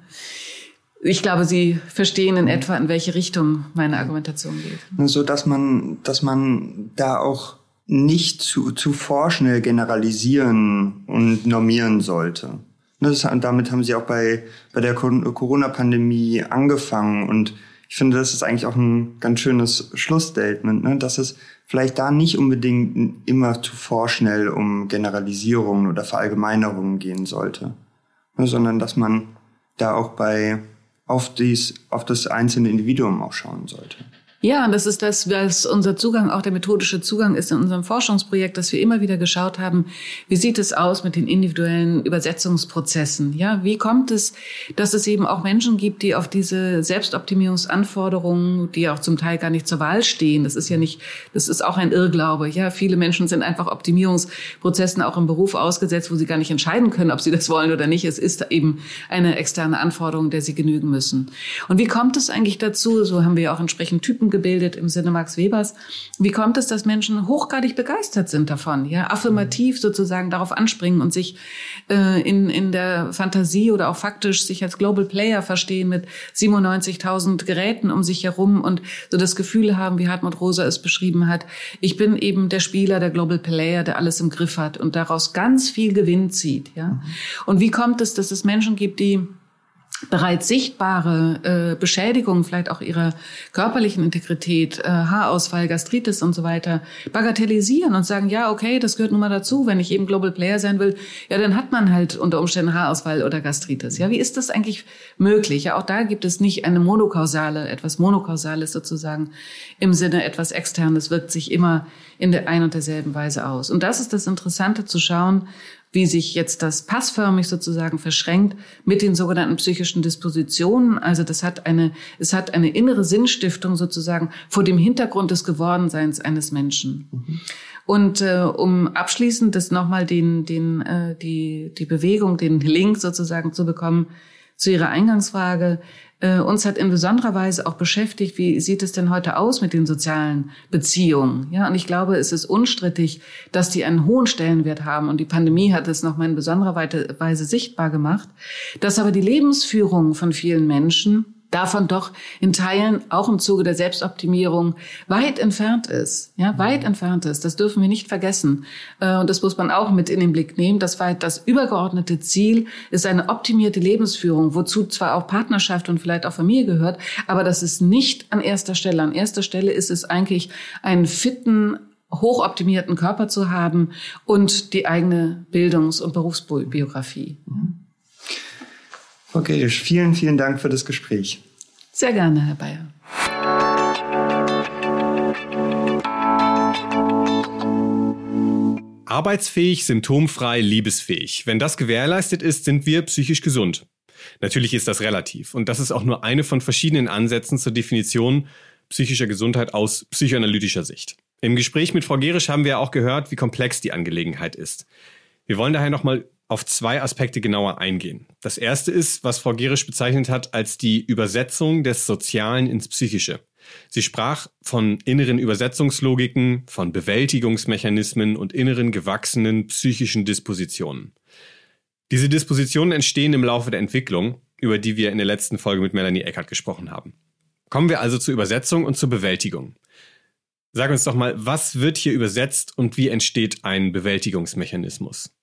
Ich glaube, Sie verstehen in etwa, in welche Richtung meine Argumentation geht. So dass man, dass man da auch nicht zu, zu vorschnell generalisieren und normieren sollte. Das, damit haben Sie auch bei, bei der Corona-Pandemie angefangen und ich finde, das ist eigentlich auch ein ganz schönes Schlussstatement, ne? dass es vielleicht da nicht unbedingt immer zu vorschnell um Generalisierungen oder Verallgemeinerungen gehen sollte, ne? sondern dass man da auch bei auf, dies, auf das einzelne Individuum auch schauen sollte. Ja, und das ist das, was unser Zugang, auch der methodische Zugang ist in unserem Forschungsprojekt, dass wir immer wieder geschaut haben, wie sieht es aus mit den individuellen Übersetzungsprozessen? Ja, wie kommt es, dass es eben auch Menschen gibt, die auf diese Selbstoptimierungsanforderungen, die auch zum Teil gar nicht zur Wahl stehen, das ist ja nicht, das ist auch ein Irrglaube. Ja, viele Menschen sind einfach Optimierungsprozessen auch im Beruf ausgesetzt, wo sie gar nicht entscheiden können, ob sie das wollen oder nicht. Es ist eben eine externe Anforderung, der sie genügen müssen. Und wie kommt es eigentlich dazu? So haben wir ja auch entsprechend Typen gebildet im Sinne Max Webers. Wie kommt es, dass Menschen hochgradig begeistert sind davon, ja, affirmativ sozusagen darauf anspringen und sich äh, in, in der Fantasie oder auch faktisch sich als Global Player verstehen mit 97.000 Geräten um sich herum und so das Gefühl haben, wie Hartmut Rosa es beschrieben hat, ich bin eben der Spieler, der Global Player, der alles im Griff hat und daraus ganz viel Gewinn zieht, ja. Und wie kommt es, dass es Menschen gibt, die bereits sichtbare äh, Beschädigungen, vielleicht auch ihrer körperlichen Integrität, äh, Haarausfall, Gastritis und so weiter, bagatellisieren und sagen, ja, okay, das gehört nun mal dazu, wenn ich eben Global Player sein will, ja, dann hat man halt unter Umständen Haarausfall oder Gastritis. Ja, wie ist das eigentlich möglich? Ja, auch da gibt es nicht eine monokausale, etwas monokausales sozusagen im Sinne etwas externes wirkt sich immer in der ein und derselben Weise aus. Und das ist das Interessante zu schauen, wie sich jetzt das passförmig sozusagen verschränkt mit den sogenannten psychischen Dispositionen. Also das hat eine, es hat eine innere Sinnstiftung sozusagen vor dem Hintergrund des Gewordenseins eines Menschen. Mhm. Und äh, um abschließend das nochmal den, den, äh, die, die Bewegung, den Link sozusagen zu bekommen zu Ihrer Eingangsfrage, uns hat in besonderer Weise auch beschäftigt, wie sieht es denn heute aus mit den sozialen Beziehungen? Ja, und ich glaube, es ist unstrittig, dass die einen hohen Stellenwert haben und die Pandemie hat es nochmal in besonderer Weise sichtbar gemacht, dass aber die Lebensführung von vielen Menschen davon doch in Teilen auch im Zuge der Selbstoptimierung weit entfernt ist. Ja, weit entfernt ist. Das dürfen wir nicht vergessen. Äh, und das muss man auch mit in den Blick nehmen. Das weit das übergeordnete Ziel ist eine optimierte Lebensführung, wozu zwar auch Partnerschaft und vielleicht auch Familie gehört, aber das ist nicht an erster Stelle. An erster Stelle ist es eigentlich einen fitten, hochoptimierten Körper zu haben und die eigene Bildungs- und Berufsbiografie. Okay, vielen, vielen Dank für das Gespräch. Sehr gerne, Herr Bayer. Arbeitsfähig, symptomfrei, liebesfähig. Wenn das gewährleistet ist, sind wir psychisch gesund. Natürlich ist das relativ und das ist auch nur eine von verschiedenen Ansätzen zur Definition psychischer Gesundheit aus psychoanalytischer Sicht. Im Gespräch mit Frau Gerisch haben wir auch gehört, wie komplex die Angelegenheit ist. Wir wollen daher nochmal auf zwei Aspekte genauer eingehen. Das erste ist, was Frau Gerisch bezeichnet hat als die Übersetzung des Sozialen ins Psychische. Sie sprach von inneren Übersetzungslogiken, von Bewältigungsmechanismen und inneren gewachsenen psychischen Dispositionen. Diese Dispositionen entstehen im Laufe der Entwicklung, über die wir in der letzten Folge mit Melanie Eckert gesprochen haben. Kommen wir also zur Übersetzung und zur Bewältigung. Sag uns doch mal, was wird hier übersetzt und wie entsteht ein Bewältigungsmechanismus?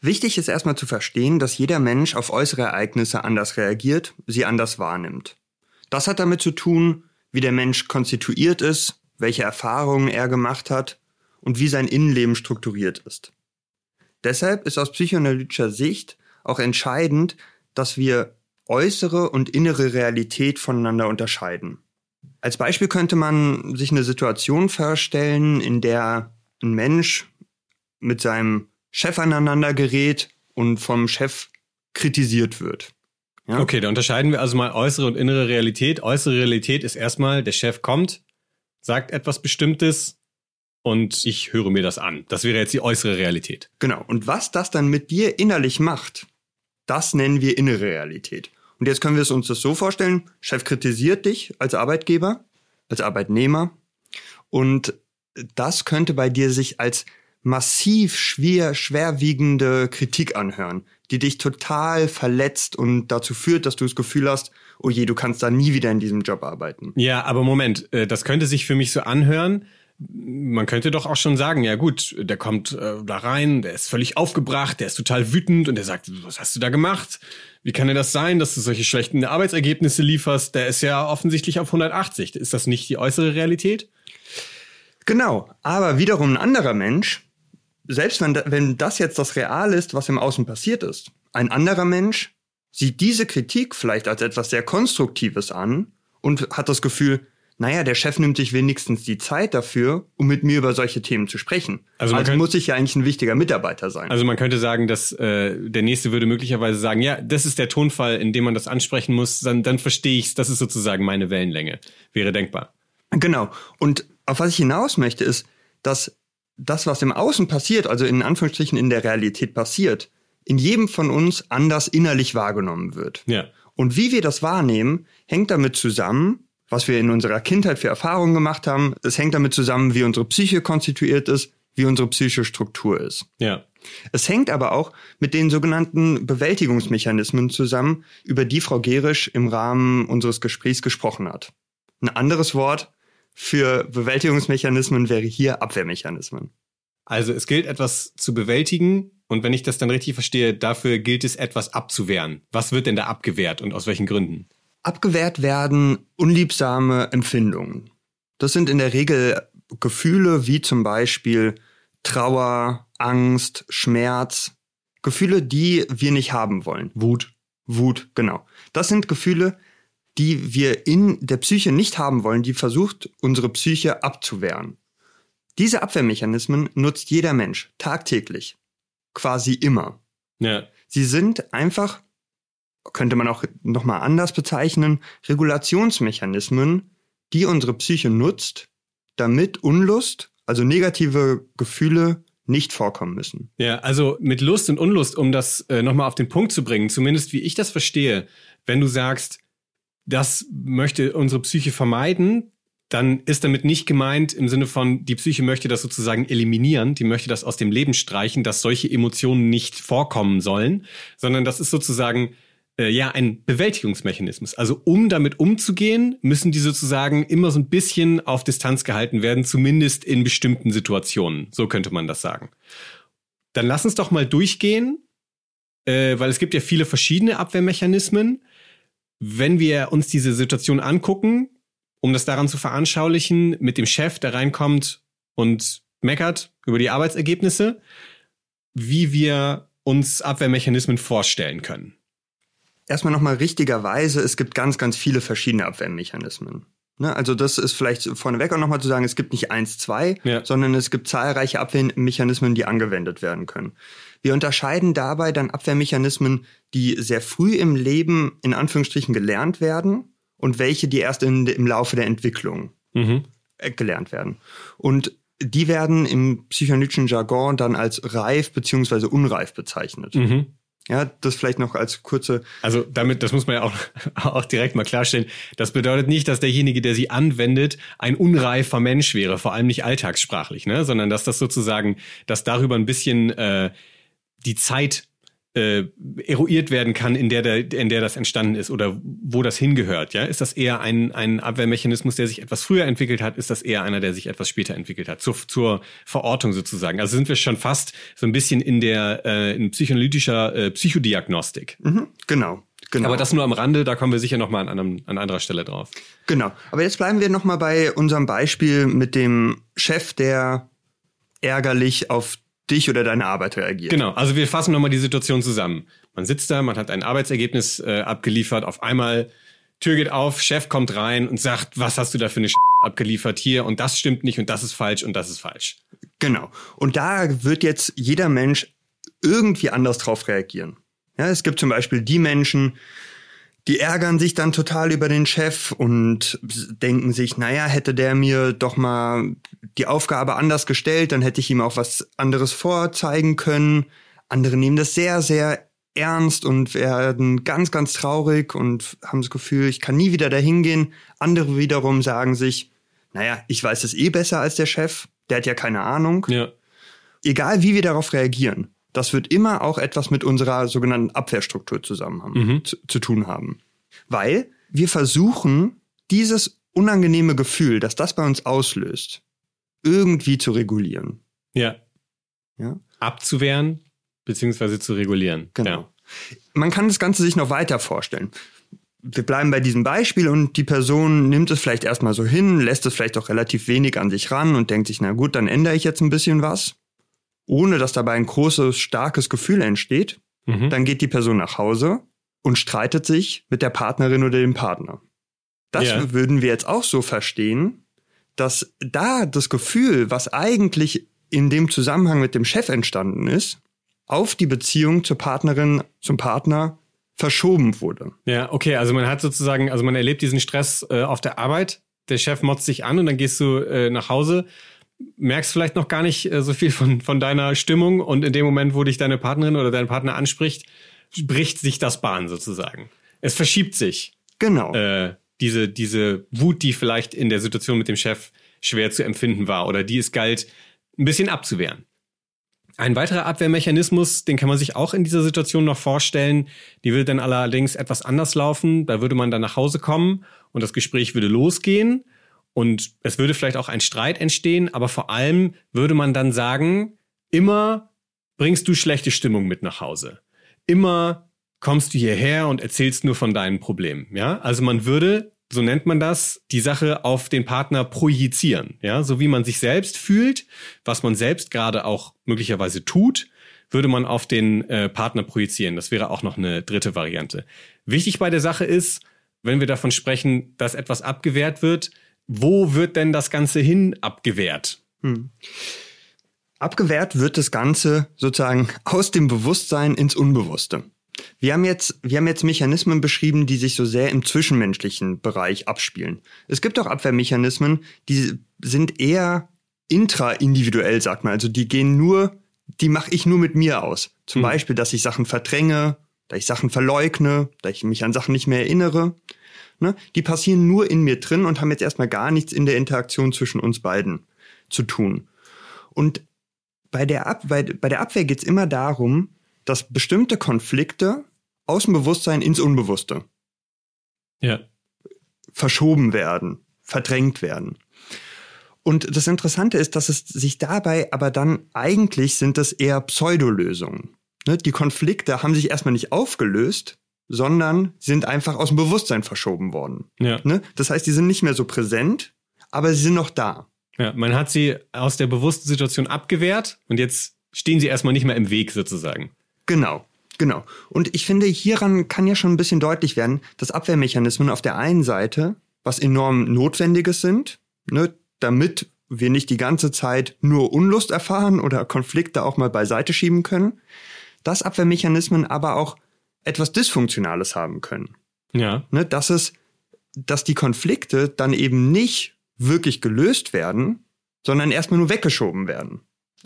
Wichtig ist erstmal zu verstehen, dass jeder Mensch auf äußere Ereignisse anders reagiert, sie anders wahrnimmt. Das hat damit zu tun, wie der Mensch konstituiert ist, welche Erfahrungen er gemacht hat und wie sein Innenleben strukturiert ist. Deshalb ist aus psychoanalytischer Sicht auch entscheidend, dass wir äußere und innere Realität voneinander unterscheiden. Als Beispiel könnte man sich eine Situation vorstellen, in der ein Mensch mit seinem Chef aneinander gerät und vom Chef kritisiert wird. Ja? Okay, da unterscheiden wir also mal äußere und innere Realität. Äußere Realität ist erstmal, der Chef kommt, sagt etwas Bestimmtes und ich höre mir das an. Das wäre jetzt die äußere Realität. Genau. Und was das dann mit dir innerlich macht, das nennen wir innere Realität. Und jetzt können wir es uns das so vorstellen, Chef kritisiert dich als Arbeitgeber, als Arbeitnehmer und das könnte bei dir sich als massiv schwer, schwerwiegende Kritik anhören, die dich total verletzt und dazu führt, dass du das Gefühl hast, oh je, du kannst da nie wieder in diesem Job arbeiten. Ja, aber Moment, äh, das könnte sich für mich so anhören. Man könnte doch auch schon sagen, ja gut, der kommt äh, da rein, der ist völlig aufgebracht, der ist total wütend und der sagt, was hast du da gemacht? Wie kann denn das sein, dass du solche schlechten Arbeitsergebnisse lieferst? Der ist ja offensichtlich auf 180. Ist das nicht die äußere Realität? Genau, aber wiederum ein anderer Mensch selbst wenn, wenn das jetzt das Real ist, was im Außen passiert ist, ein anderer Mensch sieht diese Kritik vielleicht als etwas sehr Konstruktives an und hat das Gefühl, naja, der Chef nimmt sich wenigstens die Zeit dafür, um mit mir über solche Themen zu sprechen. Also, also muss ich ja eigentlich ein wichtiger Mitarbeiter sein. Also man könnte sagen, dass äh, der Nächste würde möglicherweise sagen, ja, das ist der Tonfall, in dem man das ansprechen muss, dann, dann verstehe ich's, das ist sozusagen meine Wellenlänge. Wäre denkbar. Genau. Und auf was ich hinaus möchte, ist, dass das, was im Außen passiert, also in Anführungsstrichen in der Realität passiert, in jedem von uns anders innerlich wahrgenommen wird. Ja. Und wie wir das wahrnehmen, hängt damit zusammen, was wir in unserer Kindheit für Erfahrungen gemacht haben. Es hängt damit zusammen, wie unsere Psyche konstituiert ist, wie unsere psychische Struktur ist. Ja. Es hängt aber auch mit den sogenannten Bewältigungsmechanismen zusammen, über die Frau Gerisch im Rahmen unseres Gesprächs gesprochen hat. Ein anderes Wort für Bewältigungsmechanismen wäre hier Abwehrmechanismen. Also es gilt etwas zu bewältigen und wenn ich das dann richtig verstehe, dafür gilt es etwas abzuwehren. Was wird denn da abgewehrt und aus welchen Gründen? Abgewehrt werden unliebsame Empfindungen. Das sind in der Regel Gefühle wie zum Beispiel Trauer, Angst, Schmerz. Gefühle, die wir nicht haben wollen. Wut. Wut, genau. Das sind Gefühle, die wir in der Psyche nicht haben wollen, die versucht, unsere Psyche abzuwehren. Diese Abwehrmechanismen nutzt jeder Mensch tagtäglich. Quasi immer. Ja. Sie sind einfach, könnte man auch nochmal anders bezeichnen, Regulationsmechanismen, die unsere Psyche nutzt, damit Unlust, also negative Gefühle, nicht vorkommen müssen. Ja, also mit Lust und Unlust, um das äh, nochmal auf den Punkt zu bringen, zumindest wie ich das verstehe, wenn du sagst, das möchte unsere Psyche vermeiden, dann ist damit nicht gemeint im Sinne von, die Psyche möchte das sozusagen eliminieren, die möchte das aus dem Leben streichen, dass solche Emotionen nicht vorkommen sollen, sondern das ist sozusagen äh, ja ein Bewältigungsmechanismus. Also um damit umzugehen, müssen die sozusagen immer so ein bisschen auf Distanz gehalten werden, zumindest in bestimmten Situationen. So könnte man das sagen. Dann lass uns doch mal durchgehen, äh, weil es gibt ja viele verschiedene Abwehrmechanismen. Wenn wir uns diese Situation angucken, um das daran zu veranschaulichen, mit dem Chef, der reinkommt und meckert über die Arbeitsergebnisse, wie wir uns Abwehrmechanismen vorstellen können erstmal nochmal richtigerweise, es gibt ganz, ganz viele verschiedene Abwehrmechanismen. Ne, also das ist vielleicht vorneweg auch nochmal zu sagen, es gibt nicht eins, zwei, Ja. sondern es gibt zahlreiche Abwehrmechanismen, die angewendet werden können. Wir unterscheiden dabei dann Abwehrmechanismen, die sehr früh im Leben in Anführungsstrichen gelernt werden und welche, die erst in, im Laufe der Entwicklung Mhm. äh, gelernt werden. Und die werden im psychoanalytischen Jargon dann als reif beziehungsweise unreif bezeichnet. Mhm. Ja, das vielleicht noch als kurze Also damit, das muss man ja auch, <laughs> auch direkt mal klarstellen. Das bedeutet nicht, dass derjenige, der sie anwendet, ein unreifer Mensch wäre, vor allem nicht alltagssprachlich, ne? sondern dass das sozusagen, dass darüber ein bisschen äh, die Zeit äh, eruiert werden kann, in der, der, in der das entstanden ist oder wo das hingehört. Ja, ist das eher ein, ein Abwehrmechanismus, der sich etwas früher entwickelt hat? Ist das eher einer, der sich etwas später entwickelt hat? Zur, zur Verortung sozusagen. Also sind wir schon fast so ein bisschen in der äh, in psychoanalytischer äh, Psychodiagnostik. Mhm, genau. Genau. Aber das nur am Rande, da kommen wir sicher noch mal an, einem, an anderer Stelle drauf. Genau. Aber jetzt bleiben wir noch mal bei unserem Beispiel mit dem Chef, der ärgerlich auf dich oder deine Arbeit reagiert. Genau, also wir fassen nochmal die Situation zusammen. Man sitzt da, man hat ein Arbeitsergebnis äh, abgeliefert, auf einmal Tür geht auf, Chef kommt rein und sagt, was hast du da für eine Sch abgeliefert hier und das stimmt nicht und das ist falsch und das ist falsch. Genau. Und da wird jetzt jeder Mensch irgendwie anders drauf reagieren. Ja, es gibt zum Beispiel die Menschen, die ärgern sich dann total über den Chef und denken sich, naja, hätte der mir doch mal die Aufgabe anders gestellt, dann hätte ich ihm auch was anderes vorzeigen können. Andere nehmen das sehr, sehr ernst und werden ganz, ganz traurig und haben das Gefühl, ich kann nie wieder dahin gehen. Andere wiederum sagen sich, naja, ich weiß es eh besser als der Chef, der hat ja keine Ahnung. Ja. Egal wie wir darauf reagieren, das wird immer auch etwas mit unserer sogenannten Abwehrstruktur zusammen haben, Mhm. zu, zu tun haben. Weil wir versuchen, dieses unangenehme Gefühl, das das bei uns auslöst, irgendwie zu regulieren. Ja. Ja? Abzuwehren beziehungsweise zu regulieren. Genau. Ja. Man kann das Ganze sich noch weiter vorstellen. Wir bleiben bei diesem Beispiel und die Person nimmt es vielleicht erstmal so hin, lässt es vielleicht auch relativ wenig an sich ran und denkt sich, na gut, dann ändere ich jetzt ein bisschen was, ohne dass dabei ein großes, starkes Gefühl entsteht. Mhm. Dann geht die Person nach Hause und streitet sich mit der Partnerin oder dem Partner. Das Ja. würden wir jetzt auch so verstehen, dass da das Gefühl, was eigentlich in dem Zusammenhang mit dem Chef entstanden ist, auf die Beziehung zur Partnerin, zum Partner verschoben wurde. Ja, okay, also man hat sozusagen, also man erlebt diesen Stress äh, auf der Arbeit, der Chef motzt sich an und dann gehst du äh, nach Hause, merkst vielleicht noch gar nicht äh, so viel von, von deiner Stimmung und in dem Moment, wo dich deine Partnerin oder dein Partner anspricht, bricht sich das Bahn sozusagen. Es verschiebt sich Genau. äh, diese, diese Wut, die vielleicht in der Situation mit dem Chef schwer zu empfinden war oder die es galt, ein bisschen abzuwehren. Ein weiterer Abwehrmechanismus, den kann man sich auch in dieser Situation noch vorstellen. Die würde dann allerdings etwas anders laufen. Da würde man dann nach Hause kommen und das Gespräch würde losgehen und es würde vielleicht auch ein Streit entstehen, aber vor allem würde man dann sagen, immer bringst du schlechte Stimmung mit nach Hause. Immer kommst du hierher und erzählst nur von deinen Problemen. Ja, also man würde so nennt man das, die Sache auf den Partner projizieren. Ja, so wie man sich selbst fühlt, was man selbst gerade auch möglicherweise tut, würde man auf den äh, Partner projizieren. Das wäre auch noch eine dritte Variante. Wichtig bei der Sache ist, wenn wir davon sprechen, dass etwas abgewehrt wird, wo wird denn das Ganze hin abgewehrt? Hm. Abgewehrt wird das Ganze sozusagen aus dem Bewusstsein ins Unbewusste. Wir haben jetzt, wir haben jetzt Mechanismen beschrieben, die sich so sehr im zwischenmenschlichen Bereich abspielen. Es gibt auch Abwehrmechanismen, die sind eher intraindividuell, sagt man. Also die gehen nur, die mache ich nur mit mir aus. Zum mhm. Beispiel, dass ich Sachen verdränge, dass ich Sachen verleugne, dass ich mich an Sachen nicht mehr erinnere. Ne? Die passieren nur in mir drin und haben jetzt erstmal gar nichts in der Interaktion zwischen uns beiden zu tun. Und bei der, Ab bei, bei der Abwehr geht's immer darum, dass bestimmte Konflikte aus dem Bewusstsein ins Unbewusste ja. verschoben werden, verdrängt werden. Und das Interessante ist, dass es sich dabei aber dann eigentlich sind das eher Pseudolösungen. Ne? Die Konflikte haben sich erstmal nicht aufgelöst, sondern sind einfach aus dem Bewusstsein verschoben worden. Ja. Ne? Das heißt, die sind nicht mehr so präsent, aber sie sind noch da. Ja, man hat sie aus der bewussten Situation abgewehrt und jetzt stehen sie erstmal nicht mehr im Weg sozusagen. Genau. Genau. Und ich finde, hieran kann ja schon ein bisschen deutlich werden, dass Abwehrmechanismen auf der einen Seite was enorm Notwendiges sind, ne, damit wir nicht die ganze Zeit nur Unlust erfahren oder Konflikte auch mal beiseite schieben können, dass Abwehrmechanismen aber auch etwas Dysfunktionales haben können. Ja. Ne, dass es, dass die Konflikte dann eben nicht wirklich gelöst werden, sondern erstmal nur weggeschoben werden,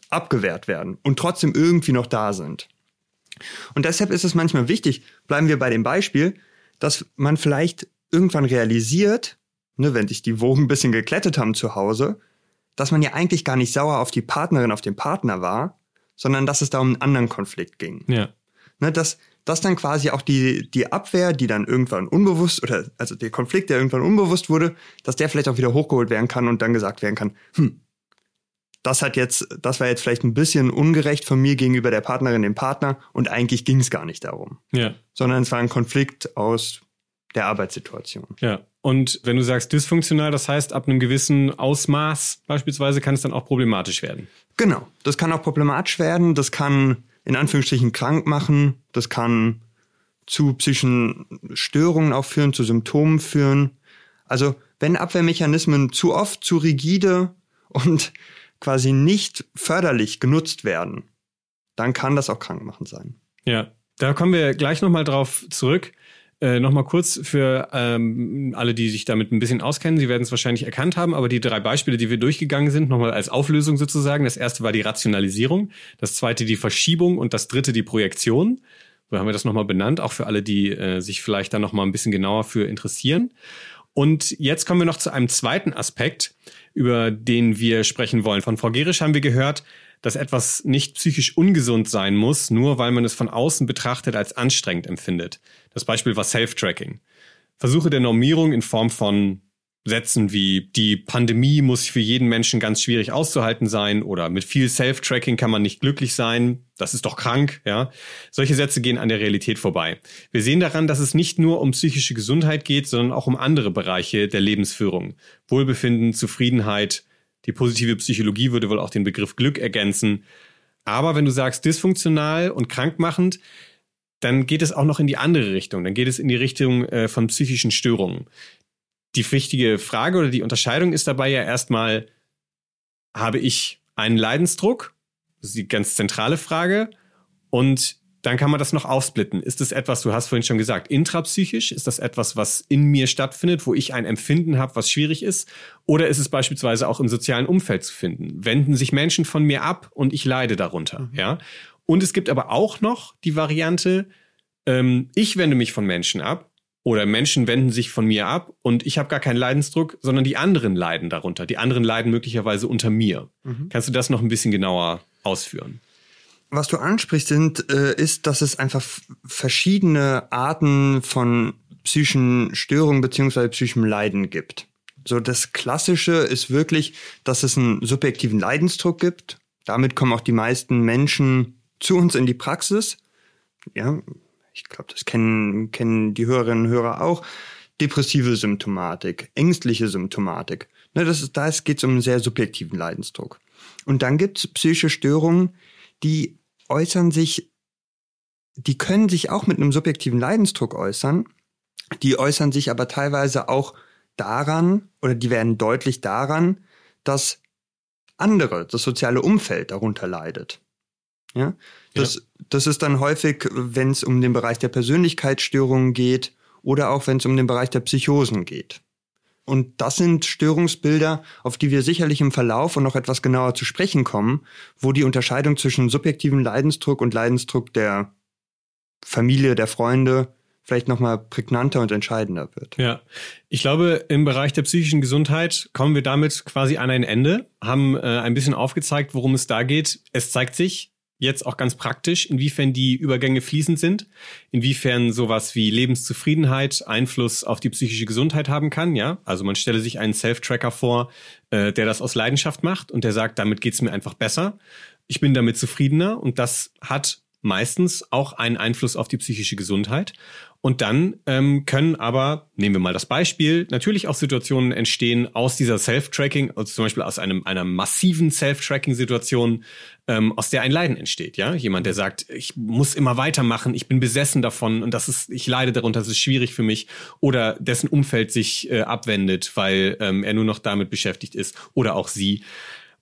abgewehrt werden und trotzdem irgendwie noch da sind. Und deshalb ist es manchmal wichtig, bleiben wir bei dem Beispiel, dass man vielleicht irgendwann realisiert, ne, wenn sich die Wogen <laughs> ein bisschen geklettet haben zu Hause, dass man ja eigentlich gar nicht sauer auf die Partnerin, auf den Partner war, sondern dass es da um einen anderen Konflikt ging. Ja. Ne, dass, dass dann quasi auch die, die Abwehr, die dann irgendwann unbewusst, oder also der Konflikt, der irgendwann unbewusst wurde, dass der vielleicht auch wieder hochgeholt werden kann und dann gesagt werden kann, hm, das hat jetzt, das war jetzt vielleicht ein bisschen ungerecht von mir gegenüber der Partnerin, dem Partner und eigentlich ging es gar nicht darum. Ja. Sondern es war ein Konflikt aus der Arbeitssituation. Ja. Und wenn du sagst dysfunktional, das heißt, ab einem gewissen Ausmaß beispielsweise kann es dann auch problematisch werden. Genau. Das kann auch problematisch werden. Das kann in Anführungsstrichen krank machen. Das kann zu psychischen Störungen auch führen, zu Symptomen führen. Also, wenn Abwehrmechanismen zu oft, zu rigide und <laughs> quasi nicht förderlich genutzt werden, dann kann das auch krankmachend sein. Ja, da kommen wir gleich nochmal drauf zurück. Äh, nochmal kurz für ähm, alle, die sich damit ein bisschen auskennen. Sie werden es wahrscheinlich erkannt haben, aber die drei Beispiele, die wir durchgegangen sind, nochmal als Auflösung sozusagen. Das erste war die Rationalisierung, das zweite die Verschiebung und das dritte die Projektion. So haben wir das nochmal benannt, auch für alle, die äh, sich vielleicht da nochmal ein bisschen genauer für interessieren. Und jetzt kommen wir noch zu einem zweiten Aspekt, über den wir sprechen wollen. Von Frau Gerisch haben wir gehört, dass etwas nicht psychisch ungesund sein muss, nur weil man es von außen betrachtet als anstrengend empfindet. Das Beispiel war Self-Tracking. Versuche der Normierung in Form von Sätzen wie die Pandemie muss für jeden Menschen ganz schwierig auszuhalten sein oder mit viel Self-Tracking kann man nicht glücklich sein, das ist doch krank, ja. Solche Sätze gehen an der Realität vorbei. Wir sehen daran, dass es nicht nur um psychische Gesundheit geht, sondern auch um andere Bereiche der Lebensführung. Wohlbefinden, Zufriedenheit, die positive Psychologie würde wohl auch den Begriff Glück ergänzen. Aber wenn du sagst dysfunktional und krankmachend, dann geht es auch noch in die andere Richtung. Dann geht es in die Richtung äh, von psychischen Störungen die wichtige Frage oder die Unterscheidung ist dabei ja erstmal, habe ich einen Leidensdruck? Das ist die ganz zentrale Frage. Und dann kann man das noch aufsplitten. Ist es etwas, du hast vorhin schon gesagt, intrapsychisch? Ist das etwas, was in mir stattfindet, wo ich ein Empfinden habe, was schwierig ist? Oder ist es beispielsweise auch im sozialen Umfeld zu finden? Wenden sich Menschen von mir ab und ich leide darunter, mhm. ja? Und es gibt aber auch noch die Variante, ähm, ich wende mich von Menschen ab Oder Menschen wenden sich von mir ab und ich habe gar keinen Leidensdruck, sondern die anderen leiden darunter. Die anderen leiden möglicherweise unter mir. Mhm. Kannst du das noch ein bisschen genauer ausführen? Was du ansprichst, sind, äh, ist, dass es einfach verschiedene Arten von psychischen Störungen beziehungsweise psychischem Leiden gibt. So das Klassische ist wirklich, dass es einen subjektiven Leidensdruck gibt. Damit kommen auch die meisten Menschen zu uns in die Praxis. Ja, ich glaube, das kennen, kennen die Hörerinnen und Hörer auch. Depressive Symptomatik, ängstliche Symptomatik. Ne, das ist, da geht es um einen sehr subjektiven Leidensdruck. Und dann gibt es psychische Störungen, die äußern sich, die können sich auch mit einem subjektiven Leidensdruck äußern, die äußern sich aber teilweise auch daran oder die werden deutlich daran, dass andere, das soziale Umfeld darunter leidet. Ja, das, ja. das ist dann häufig, wenn es um den Bereich der Persönlichkeitsstörungen geht oder auch wenn es um den Bereich der Psychosen geht. Und das sind Störungsbilder, auf die wir sicherlich im Verlauf und noch etwas genauer zu sprechen kommen, wo die Unterscheidung zwischen subjektivem Leidensdruck und Leidensdruck der Familie, der Freunde vielleicht nochmal prägnanter und entscheidender wird. Ja, ich glaube, im Bereich der psychischen Gesundheit kommen wir damit quasi an ein Ende, haben äh, ein bisschen aufgezeigt, worum es da geht. Es zeigt sich jetzt auch ganz praktisch, inwiefern die Übergänge fließend sind, inwiefern sowas wie Lebenszufriedenheit Einfluss auf die psychische Gesundheit haben kann, ja. Also man stelle sich einen Self-Tracker vor, äh, der das aus Leidenschaft macht und der sagt, damit geht's mir einfach besser. Ich bin damit zufriedener und das hat meistens auch einen Einfluss auf die psychische Gesundheit. Und dann ähm, können aber, nehmen wir mal das Beispiel, natürlich auch Situationen entstehen aus dieser Self-Tracking, also zum Beispiel aus einem, einer massiven Self-Tracking-Situation, ähm, aus der ein Leiden entsteht. Ja, jemand, der sagt, ich muss immer weitermachen, ich bin besessen davon und das ist, ich leide darunter, das ist schwierig für mich, oder dessen Umfeld sich äh, abwendet, weil ähm, er nur noch damit beschäftigt ist, oder auch sie.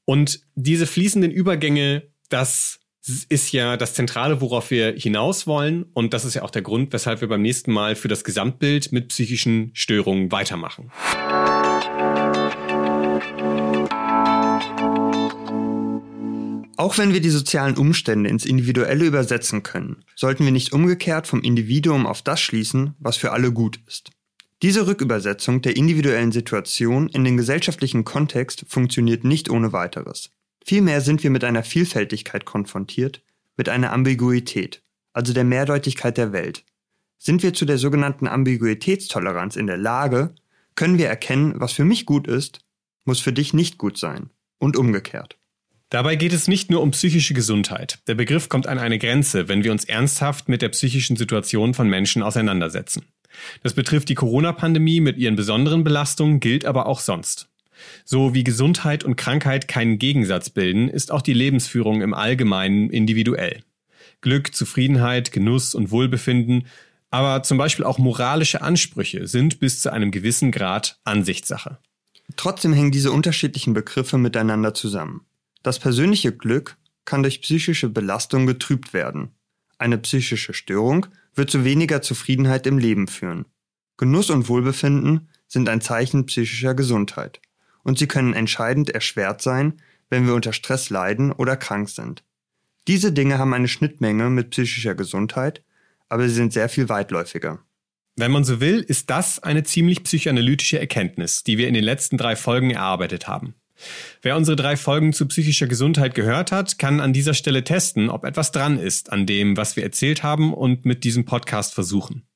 Und diese fließenden Übergänge, das ist ja das Zentrale, worauf wir hinaus wollen. Und das ist ja auch der Grund, weshalb wir beim nächsten Mal für das Gesamtbild mit psychischen Störungen weitermachen. Auch wenn wir die sozialen Umstände ins Individuelle übersetzen können, sollten wir nicht umgekehrt vom Individuum auf das schließen, was für alle gut ist. Diese Rückübersetzung der individuellen Situation in den gesellschaftlichen Kontext funktioniert nicht ohne weiteres. Vielmehr sind wir mit einer Vielfältigkeit konfrontiert, mit einer Ambiguität, also der Mehrdeutigkeit der Welt. Sind wir zu der sogenannten Ambiguitätstoleranz in der Lage, können wir erkennen, was für mich gut ist, muss für dich nicht gut sein und umgekehrt. Dabei geht es nicht nur um psychische Gesundheit. Der Begriff kommt an eine Grenze, wenn wir uns ernsthaft mit der psychischen Situation von Menschen auseinandersetzen. Das betrifft die Corona-Pandemie mit ihren besonderen Belastungen, gilt aber auch sonst. So wie Gesundheit und Krankheit keinen Gegensatz bilden, ist auch die Lebensführung im Allgemeinen individuell. Glück, Zufriedenheit, Genuss und Wohlbefinden, aber zum Beispiel auch moralische Ansprüche sind bis zu einem gewissen Grad Ansichtssache. Trotzdem hängen diese unterschiedlichen Begriffe miteinander zusammen. Das persönliche Glück kann durch psychische Belastung getrübt werden. Eine psychische Störung wird zu weniger Zufriedenheit im Leben führen. Genuss und Wohlbefinden sind ein Zeichen psychischer Gesundheit und sie können entscheidend erschwert sein, wenn wir unter Stress leiden oder krank sind. Diese Dinge haben eine Schnittmenge mit psychischer Gesundheit, aber sie sind sehr viel weitläufiger. Wenn man so will, ist das eine ziemlich psychoanalytische Erkenntnis, die wir in den letzten drei Folgen erarbeitet haben. Wer unsere drei Folgen zu psychischer Gesundheit gehört hat, kann an dieser Stelle testen, ob etwas dran ist an dem, was wir erzählt haben und mit diesem Podcast versuchen.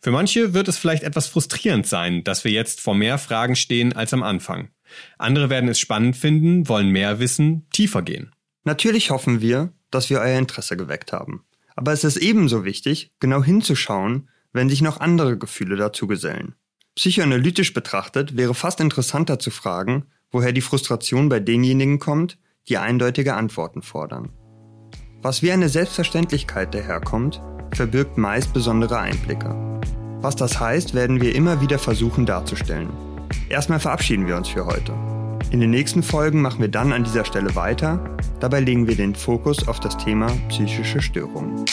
Für manche wird es vielleicht etwas frustrierend sein, dass wir jetzt vor mehr Fragen stehen als am Anfang. Andere werden es spannend finden, wollen mehr wissen, tiefer gehen. Natürlich hoffen wir, dass wir euer Interesse geweckt haben. Aber es ist ebenso wichtig, genau hinzuschauen, wenn sich noch andere Gefühle dazu gesellen. Psychoanalytisch betrachtet wäre fast interessanter zu fragen, woher die Frustration bei denjenigen kommt, die eindeutige Antworten fordern. Was wie eine Selbstverständlichkeit daherkommt, verbirgt meist besondere Einblicke. Was das heißt, werden wir immer wieder versuchen darzustellen. Erstmal verabschieden wir uns für heute. In den nächsten Folgen machen wir dann an dieser Stelle weiter. Dabei legen wir den Fokus auf das Thema psychische Störungen.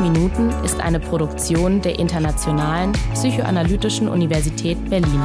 Minuten ist eine Produktion der Internationalen Psychoanalytischen Universität Berlin.